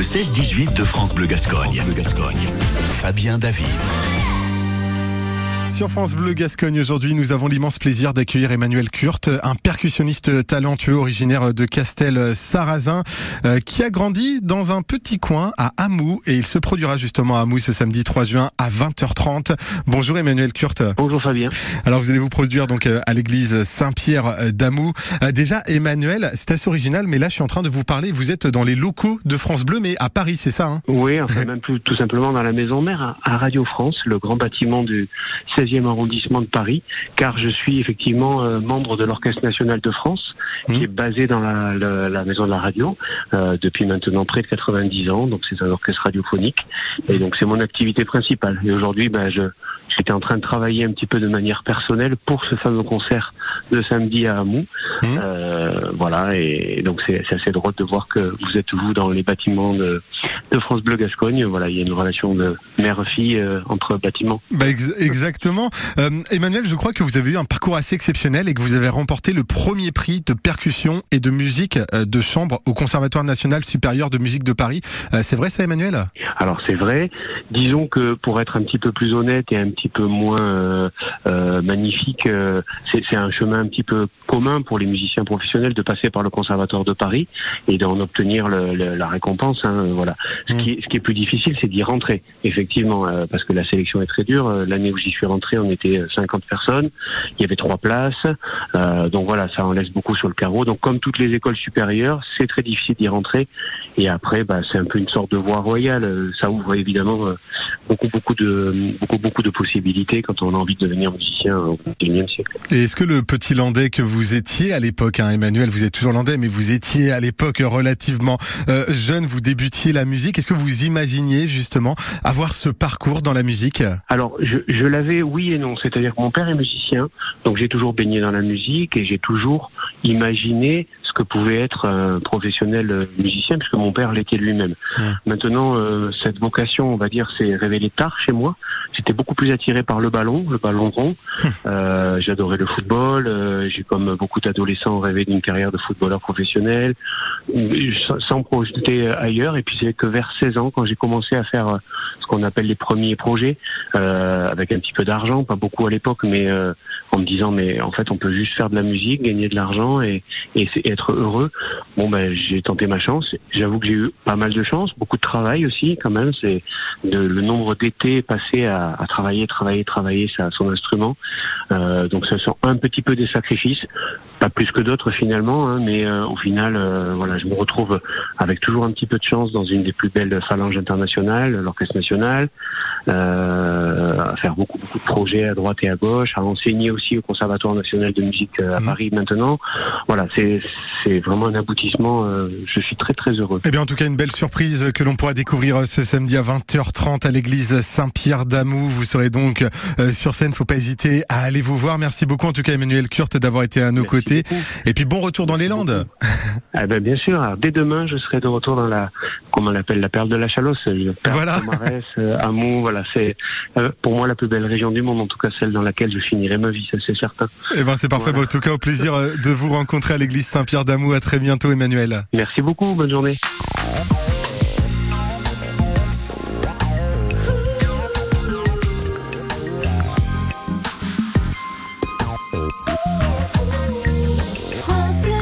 Le 16-18 de France Bleu Gascogne. Fabien David. Sur France Bleu Gascogne aujourd'hui, nous avons l'immense plaisir d'accueillir Emmanuel Kurt, un percussionniste talentueux originaire de Castel-Sarrazin, euh, qui a grandi dans un petit coin à Hamou et il se produira justement à Hamou ce samedi 3 juin à 20h30. Bonjour Emmanuel Kurt. Bonjour Fabien. Alors vous allez vous produire donc euh, à l'église Saint-Pierre d'Hamou. Euh, déjà Emmanuel, c'est assez original, mais là je suis en train de vous parler. Vous êtes dans les locaux de France Bleu, mais à Paris, c'est ça hein? Oui, enfin même plus, tout simplement dans la maison mère à Radio France, le grand bâtiment du 16e arrondissement de Paris, car je suis effectivement euh, membre de l'Orchestre national de France, qui Mmh. est basé dans la, la- la maison de la radio euh, depuis maintenant près de 90 ans. Donc c'est un orchestre radiophonique, et donc c'est mon activité principale. Et aujourd'hui, ben, je J'étais en train de travailler un petit peu de manière personnelle pour ce fameux concert de samedi à Hamou. Mmh. Euh, voilà, et donc c'est assez drôle de voir que vous êtes vous dans les bâtiments de, de France Bleu Gascogne. Voilà, il y a une relation de mère-fille euh, entre bâtiments. Bah, ex- exactement. Euh, Emmanuel, je crois que vous avez eu un parcours assez exceptionnel et que vous avez remporté le premier prix de percussion et de musique de chambre au Conservatoire national supérieur de musique de Paris. C'est vrai ça, Emmanuel? Alors c'est vrai. Disons que pour être un petit peu plus honnête et un petit peu moins euh, euh, magnifique, euh, c'est un chemin un petit peu commun pour les musiciens professionnels de passer par le Conservatoire de Paris et d'en obtenir le- le- la récompense. hein, voilà. Ce, qui, est- ce qui est plus difficile, c'est d'y rentrer, effectivement, parce que la sélection est très dure. L'année où j'y suis rentré, on était euh, 50 personnes. Il y avait trois places. Euh, donc voilà, ça en laisse beaucoup sur le carreau. Donc comme toutes les écoles supérieures, c'est très difficile d'y rentrer. Et après, bah, c'est un peu une sorte de voie royale. Ça ouvre évidemment beaucoup, beaucoup de, beaucoup, beaucoup de possibilités quand on a envie de devenir musicien au XXIe siècle. Et est-ce que le petit landais que vous étiez à l'époque, hein, Emmanuel, vous êtes toujours landais, mais vous étiez à l'époque relativement euh, jeune, vous débutiez la musique. Est-ce que vous imaginiez justement avoir ce parcours dans la musique? Alors, je, je l'avais oui et non. C'est-à-dire que mon père est musicien, donc j'ai toujours baigné dans la musique et j'ai toujours imaginé que pouvait être un professionnel euh, musicien, puisque mon père l'était lui-même. Maintenant, euh, cette vocation, on va dire, s'est révélée tard chez moi. J'étais beaucoup plus attiré par le ballon, le ballon rond. Euh, J'adorais le football. euh, j'ai, comme beaucoup d'adolescents, rêvé d'une carrière de footballeur professionnel, euh, sans- projeter ailleurs. Et puis c'est que vers 16 ans, quand j'ai commencé à faire euh, ce qu'on appelle les premiers projets, euh, avec un petit peu d'argent, pas beaucoup à l'époque, mais euh, en me disant mais en fait on peut juste faire de la musique, gagner de l'argent et, et être heureux. Bon ben j'ai tenté ma chance. J'avoue que j'ai eu pas mal de chance, beaucoup de travail aussi quand même. C'est de- le nombre d'étés passés à, à travailler, travailler, travailler ça, son instrument. Euh, donc ce sont un petit peu des sacrifices, pas plus que d'autres finalement, hein, mais euh, au final euh, voilà je me retrouve avec toujours un petit peu de chance dans une des plus belles phalanges internationales, l'Orchestre national, euh, à faire beaucoup beaucoup de projets à droite et à gauche, à enseigner aussi au Conservatoire national de musique euh, à Mhm. Paris maintenant. Voilà, c'est c'est vraiment un aboutissement. euh, je suis très très heureux. Eh bien, en tout cas, une belle surprise que l'on pourra découvrir ce samedi à 20h30 à l'église Saint-Pierre d'Amou. Vous serez donc euh, sur scène. Faut pas hésiter à aller vous voir. Merci beaucoup, en tout cas, Emmanuel Kurt, d'avoir été à nos Merci côtés. beaucoup. Et puis, bon retour dans les Landes. Ah ben bien sûr. Alors, dès demain, je serai de retour dans la, comment on l'appelle, la perle de la Chalosse, Voilà. Euh, Hamon. Voilà, c'est euh, pour moi la plus belle région du monde, en tout cas celle dans laquelle je finirai ma vie, ça c'est certain. Eh ben, c'est parfait. Voilà. En tout cas, au plaisir de vous rencontrer à l'église Saint-Pierre d'Amou. À très bientôt, Emmanuel. Merci beaucoup. Bonne journée.